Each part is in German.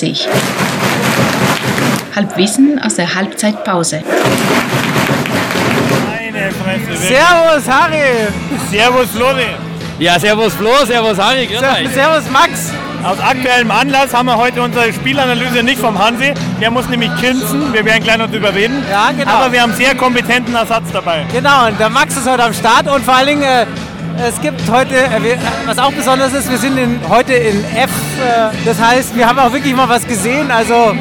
who's coming. 9.30 Halbwissen aus der Halbzeitpause. Meine Fresse. Servus, Harry. Servus, Flori. Ja, servus Flo, servus Harry, grüß euch. Servus, Max. Aus aktuellem Anlass haben wir heute unsere Spielanalyse nicht vom Hansi. Der muss nämlich kinzen. Wir werden gleich noch drüber reden. Ja, genau. Aber wir haben sehr kompetenten Ersatz dabei. Genau, und der Max ist heute am Start und vor allen Dingen, äh, es gibt heute, äh, was auch besonders ist, wir sind in, heute in F. Äh, das heißt, wir haben auch wirklich mal was gesehen. Also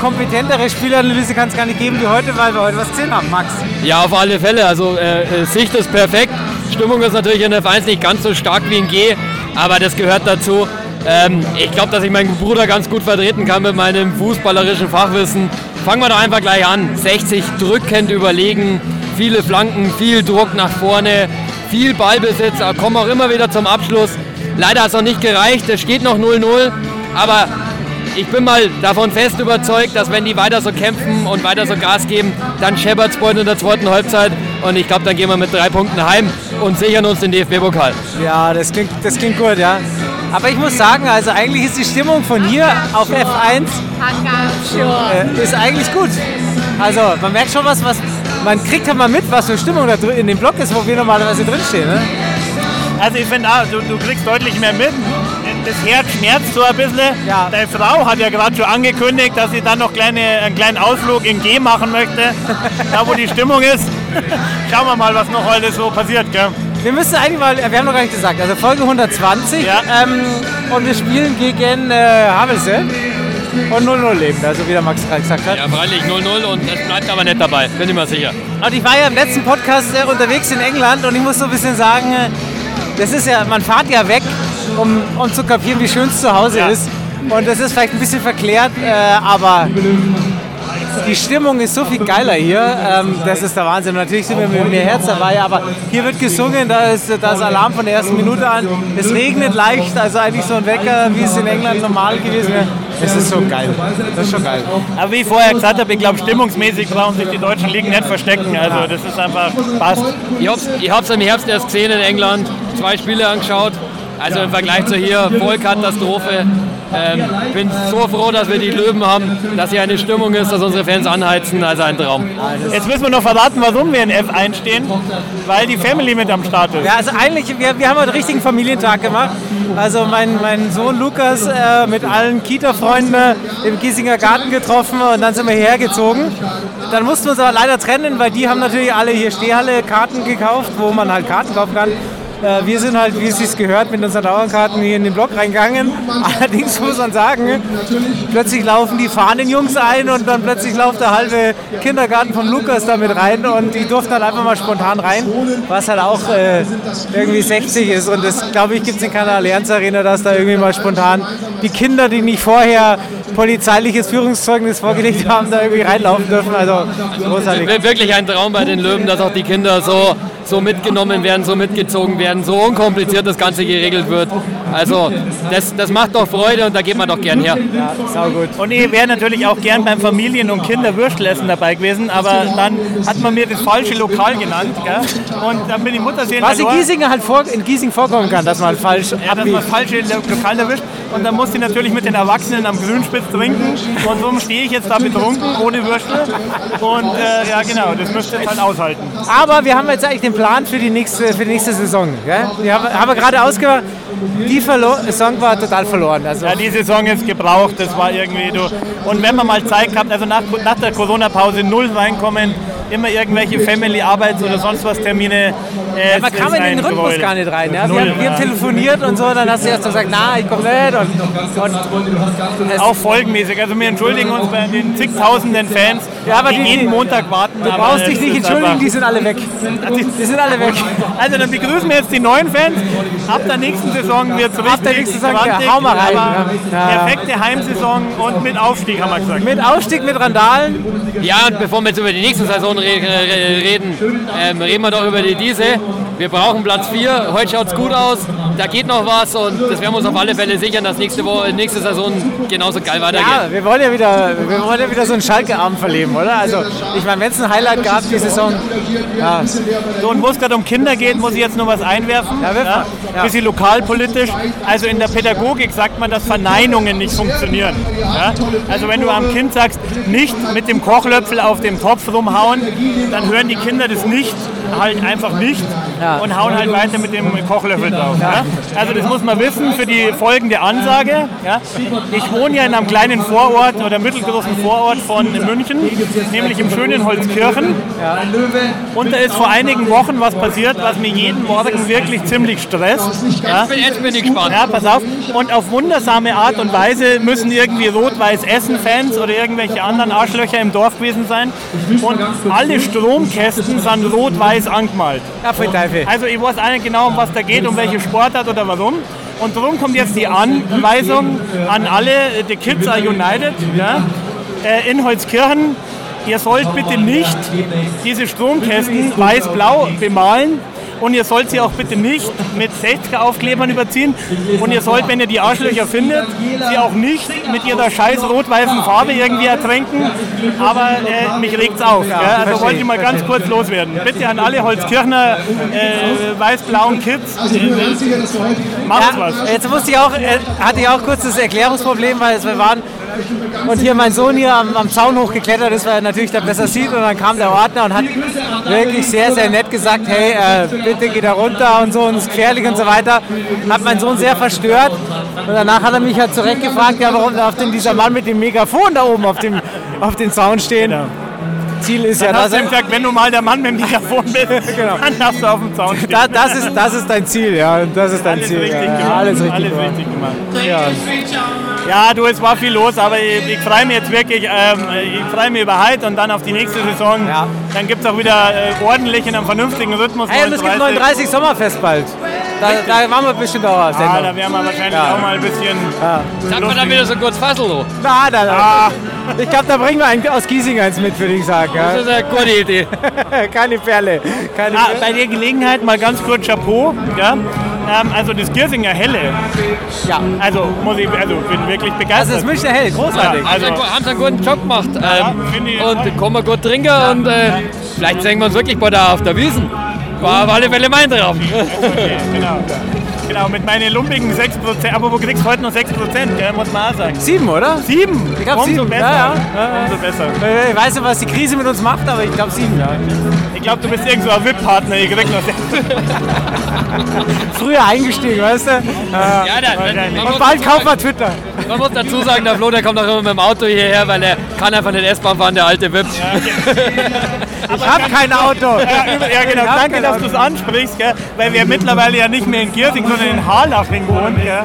kompetentere Spielanalyse kann es gar nicht geben wie heute, weil wir heute was gesehen haben, Max. Ja, auf alle Fälle. Also äh, äh, Sicht ist perfekt. Stimmung ist natürlich in F1 nicht ganz so stark wie in G, aber das gehört dazu. Ähm, ich glaube, dass ich meinen Bruder ganz gut vertreten kann mit meinem fußballerischen Fachwissen. Fangen wir doch einfach gleich an. 60 drückend überlegen, viele Flanken, viel Druck nach vorne, viel Ballbesitz, aber kommen auch immer wieder zum Abschluss. Leider hat es noch nicht gereicht, es steht noch 0-0, aber ich bin mal davon fest überzeugt, dass wenn die weiter so kämpfen und weiter so Gas geben, dann scheppert es in der zweiten Halbzeit und ich glaube, dann gehen wir mit drei Punkten heim und sichern uns den DFB-Pokal. Ja, das klingt, das klingt gut, ja. Aber ich muss sagen, also eigentlich ist die Stimmung von hier auf F1 äh, ist eigentlich gut. Also man merkt schon was, was man kriegt halt mal mit, was für Stimmung da drin in dem Block ist, wo wir normalerweise drinstehen. Ne? Also ich finde, auch, du, du kriegst deutlich mehr mit. Das Herz schmerzt so ein bisschen. Ja. Deine Frau hat ja gerade schon angekündigt, dass sie dann noch kleine, einen kleinen Ausflug in G machen möchte. da wo die Stimmung ist. Schauen wir mal, was noch heute so passiert. Gell? Wir müssen eigentlich mal, wir haben noch gar nicht gesagt, also Folge 120 Ja. ähm, und wir spielen gegen äh, Havelse und 0-0 leben, also wie der Max gerade gesagt hat. Ja, freilich 0-0 und es bleibt aber nicht dabei, bin ich mir sicher. Und ich war ja im letzten Podcast unterwegs in England und ich muss so ein bisschen sagen, äh, das ist ja, man fährt ja weg, um, um zu kapieren, wie schön es zu Hause Ja. ist. Und das ist vielleicht ein bisschen verklärt, äh, aber die Stimmung ist so viel geiler hier. Ähm, das ist der Wahnsinn. Natürlich sind wir mit mehr Herz dabei, aber hier wird gesungen, da ist das Alarm von der ersten Minute an. Es regnet leicht, also eigentlich so ein Wecker, wie es in England normal gewesen wäre. Es ist so geil. Das ist schon geil. Aber wie ich vorher gesagt habe, ich glaube, stimmungsmäßig brauchen sich die deutschen Ligen nicht verstecken. Also das ist einfach passt. Ich hab's, ich hab's im Herbst erst gesehen in England, zwei Spiele angeschaut. Also im Vergleich zu hier, Vollkatastrophe. Ähm, bin so froh, dass wir die Löwen haben, dass hier eine Stimmung ist, dass unsere Fans anheizen. Also ein Traum. Jetzt müssen wir noch verraten, warum wir in F1 stehen. Weil die Family mit am Start ist. Ja, also eigentlich, wir, wir haben einen richtigen Familientag gemacht. Also mein, mein Sohn Lukas äh, mit allen Kita-Freunden im Giesinger Garten getroffen und dann sind wir hierher gezogen. Dann mussten wir uns aber leider trennen, weil die haben natürlich alle hier Stehhalle-Karten gekauft, wo man halt Karten kaufen kann. Äh, Wir sind halt, wie es sich gehört, mit unseren Dauerkarten hier in den Block reingegangen. Allerdings muss man sagen, plötzlich laufen die Fahnenjungs ein und dann plötzlich läuft der halbe Kindergarten von Lukas damit rein und die durften halt einfach mal spontan rein, was halt auch äh, irgendwie 60 ist. Und das, glaube ich, gibt es in keiner Allianz Arena, dass da irgendwie mal spontan die Kinder, die nicht vorher polizeiliches Führungszeugnis vorgelegt haben, da irgendwie reinlaufen dürfen. Also großartig. Wir- Wirklich ein Traum bei den Löwen, dass auch die Kinder so, so mitgenommen werden, so mitgezogen werden, so unkompliziert das Ganze geregelt wird. Also das, das macht doch Freude und da geht man doch gern her. Ja, sau gut. Und ich wäre natürlich auch gern beim Familien- und Kinderwürstelessen dabei gewesen, aber dann hat man mir das falsche Lokal genannt. Gell? Und dann bin ich Mutterseelen Was in. Giesing halt vor, in Giesing vorkommen kann, dass man falsch Ja, dass man falsche Lo- Lokal erwischt. Und dann musste ich natürlich mit den Erwachsenen am Grünspitz trinken. Und so stehe ich jetzt da betrunken, ohne Würstel. Und äh, ja, genau, das müsst ihr jetzt halt aushalten. Aber wir haben jetzt eigentlich den Plan für die nächste, für die nächste Saison. Gell? Wir haben, haben wir gerade ausgemacht, die Verlo Saison war total verloren. Also, Ja, die Saison ist gebraucht, das war irgendwie du. Und wenn man mal Zeit gehabt, also nach, nach der Corona-Pause null reinkommen, immer irgendwelche Family-Arbeits- oder sonst was Termine. Äh, man es kam in den Rhythmus Gräuel. gar nicht rein. Ja? Wir, Null, haben, wir haben ja. telefoniert und so, dann hast du erst gesagt, na, ich komme nicht. Und, und Auch folgenmäßig. Also wir entschuldigen uns bei den zigtausenden Fans, Ja, aber die, die- jeden die- Montag warten. du brauchst dich nicht entschuldigen, die sind alle weg. Die sind alle weg. Also dann begrüßen wir jetzt die neuen Fans. Ab der nächsten Saison wird es richtig der nächsten Saison, ja, hau mal rein. Ja. Perfekte Heimsaison und mit Aufstieg, haben wir gesagt. Mit Aufstieg, mit Randalen. Ja, und bevor wir jetzt über die nächste Saison re re reden, ähm, reden wir doch über die Diese. Wir brauchen Platz 4. Heute schaut es gut aus. Da geht noch was und das werden wir uns auf alle Fälle sichern, dass nächste, Woche, nächste Saison genauso geil weitergeht. Ja, wir wollen ja wieder, wir wollen ja wieder so einen Schalke-Abend verleben, oder? Also, ich meine, wenn es ein Highlight gab, die Saison. Ja. So, und wo es gerade um Kinder geht, muss ich jetzt noch was einwerfen. Ja, wirf mal. Ja. Bisschen lokalpolitisch. Also in der Pädagogik sagt man, dass Verneinungen nicht funktionieren. Ja? Also wenn du am Kind sagst, nicht mit dem Kochlöffel auf dem Topf rumhauen, dann hören die Kinder das nicht, halt einfach nicht Ja. und hauen halt weiter mit dem Kochlöffel drauf. Ja? Also das muss man wissen für die folgende Ansage. Ja? Ich wohne ja in einem kleinen Vorort oder mittelgroßen Vorort von München, nämlich im schönen Holzkirchen. Und da ist vor einigen Wochen was passiert, was mir jeden Morgen wirklich ziemlich stresst. Ja? Ich bin, jetzt bin ich gespannt. Ja, pass auf. Und auf wundersame Art und Weise müssen irgendwie Rot-Weiß-Essen-Fans oder irgendwelche anderen Arschlöcher im Dorf gewesen sein. Und alle Stromkästen sind rot-weiß angemalt. Ja, für Teufel. Also ich weiß nicht genau, um was da geht, um welche Sportart oder warum. Und darum kommt jetzt die Anweisung an alle, the Kids are united, ja, äh, in Holzkirchen. Ihr sollt bitte nicht diese Stromkästen weiß-blau bemalen und ihr sollt sie auch bitte nicht mit 60er-Aufklebern überziehen und ihr sollt, wenn ihr die Arschlöcher findet, sie auch nicht mit ihrer scheiß rot-weißen Farbe irgendwie ertränken, aber äh, mich regt's auf. Ja, also verstehe wollte ich mal ganz kurz loswerden. Bitte an alle Holzkirchner äh, weiß-blauen Kids, äh, macht was. Jetzt musste ich auch, äh, hatte ich auch kurz das Erklärungsproblem, weil wir waren und hier mein Sohn hier am, am Zaun hochgeklettert ist, weil er natürlich da besser sieht und dann kam der Ordner und hat wirklich sehr, sehr nett gesagt, hey, äh, bitte geh da runter und so und es ist gefährlich und so weiter. Hat mein Sohn sehr verstört und danach hat er mich halt zurecht gefragt, ja, warum darf denn dieser Mann mit dem Megafon da oben auf dem, auf dem Zaun stehen? Ziel ist ja, Dann dass ihm er, gesagt, wenn du mal der Mann mit dem Mikrofon bist, Genau. dann darfst du auf dem Zaun stehen. da, das, ist, das ist dein Ziel, ja, das ist dein Alles Ziel. richtig ja, gemacht. Alles richtig Alles gemacht. richtig gemacht. Ja. Ja, du, es war viel los, aber ich, ich freue mich jetzt wirklich, ähm, ich freue mich über heute und dann auf die nächste Saison. Ja. Dann gibt es auch wieder äh, ordentlich in einem vernünftigen Rhythmus. Hey, und es gibt 39. 39 Sommerfest bald. Da, da machen wir bestimmt auch was. Ah, da werden wir wahrscheinlich Ja. auch mal ein bisschen. Sagt man dann wieder so kurz Fassel. Na, da, da. Ah, Ich glaube, da bringen wir einen aus Giesing eins mit, würde ich sagen. Das Ja. ist eine gute Idee. Keine Perle. Keine ah, Perle. bei der Gelegenheit mal ganz kurz Chapeau. Ja? Ähm, also das Giersinger Helle. Ja. Also muss ich, also bin wirklich Das begeistert. ist Münchner Hell, großartig. Ja, Also, Also- haben sie einen guten Job gemacht. Ähm, ich und kommen wir gut trinken und äh, vielleicht sehen wir uns wirklich bei der, auf der Wiesen. War auf alle Fälle mein Traum. Okay, genau. Genau, mit meinen lumpigen 6%. Aber wo kriegst du heute noch 6%, gell? muss man auch sagen. Sieben, oder? Sieben? Ich glaub, Umso sieben. besser. Ja, ja. Ja, ja. Umso besser. Äh, Ich weiß nicht, was die Krise mit uns macht, aber ich glaube sieben. Ja. Ich glaube, du bist irgend so ein VIP-Partner. Ich krieg noch. Früher eingestiegen, weißt du? Ja, dann, man, Und muss bald wir sagen, Twitter. man muss dazu sagen, der Flo, der kommt auch immer mit dem Auto hierher, weil er kann einfach nicht S-Bahn fahren, der alte Wip. Ich habe kein Auto. Ja, ja genau. Danke, dass du es ansprichst, gell? weil wir mittlerweile ja nicht mehr in Giersing, sondern in Harlaching. Gell?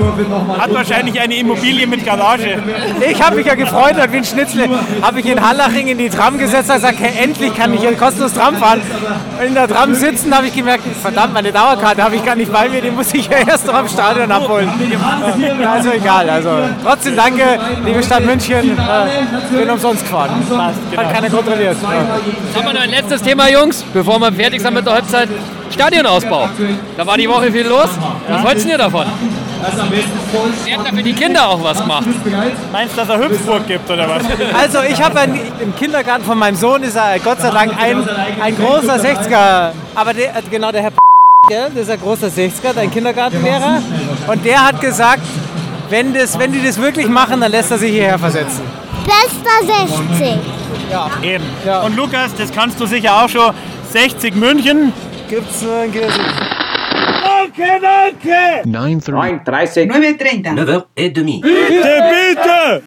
Hat wahrscheinlich eine Immobilie mit Garage. Ich habe mich ja gefreut, wie ein Schnitzle habe ich in Hallaching in die Tram gesetzt und gesagt, hey, endlich kann ich hier kostenlos Tram fahren. Und in der Tram sitzen habe ich gemerkt, verdammt, meine Dauerkarte habe ich gar nicht bei mir, die muss ich ja erst noch am Stadion abholen. Ja, Also egal, also trotzdem danke, liebe Stadt München, äh, bin umsonst gefahren. Hat keiner kontrolliert. Ja. Haben wir noch ein letztes Thema, Jungs, bevor wir fertig sind mit der Halbzeit. Stadionausbau. Da war die Woche viel los. Was wollten ihr davon? Ihr habt da für die Kinder auch was gemacht. Meinst du, dass er Hüpfburg gibt oder was? Also ich habe im Kindergarten von meinem Sohn ist er Gott sei Dank ein, ein großer 60er, aber der, äh, genau der Herr gell, das ist ein großer 60er, ein Kindergartenlehrer und der hat gesagt, wenn, das, wenn die das wirklich machen, dann lässt er sich hierher versetzen. Bester 60. Eben. Ja. Und Lukas, das kannst du sicher auch schon. 60 München. Gibt's äh, in Giersing? Danke, danke! 9.30. 9.30. 9.30. 9h30. Bitte, bitte!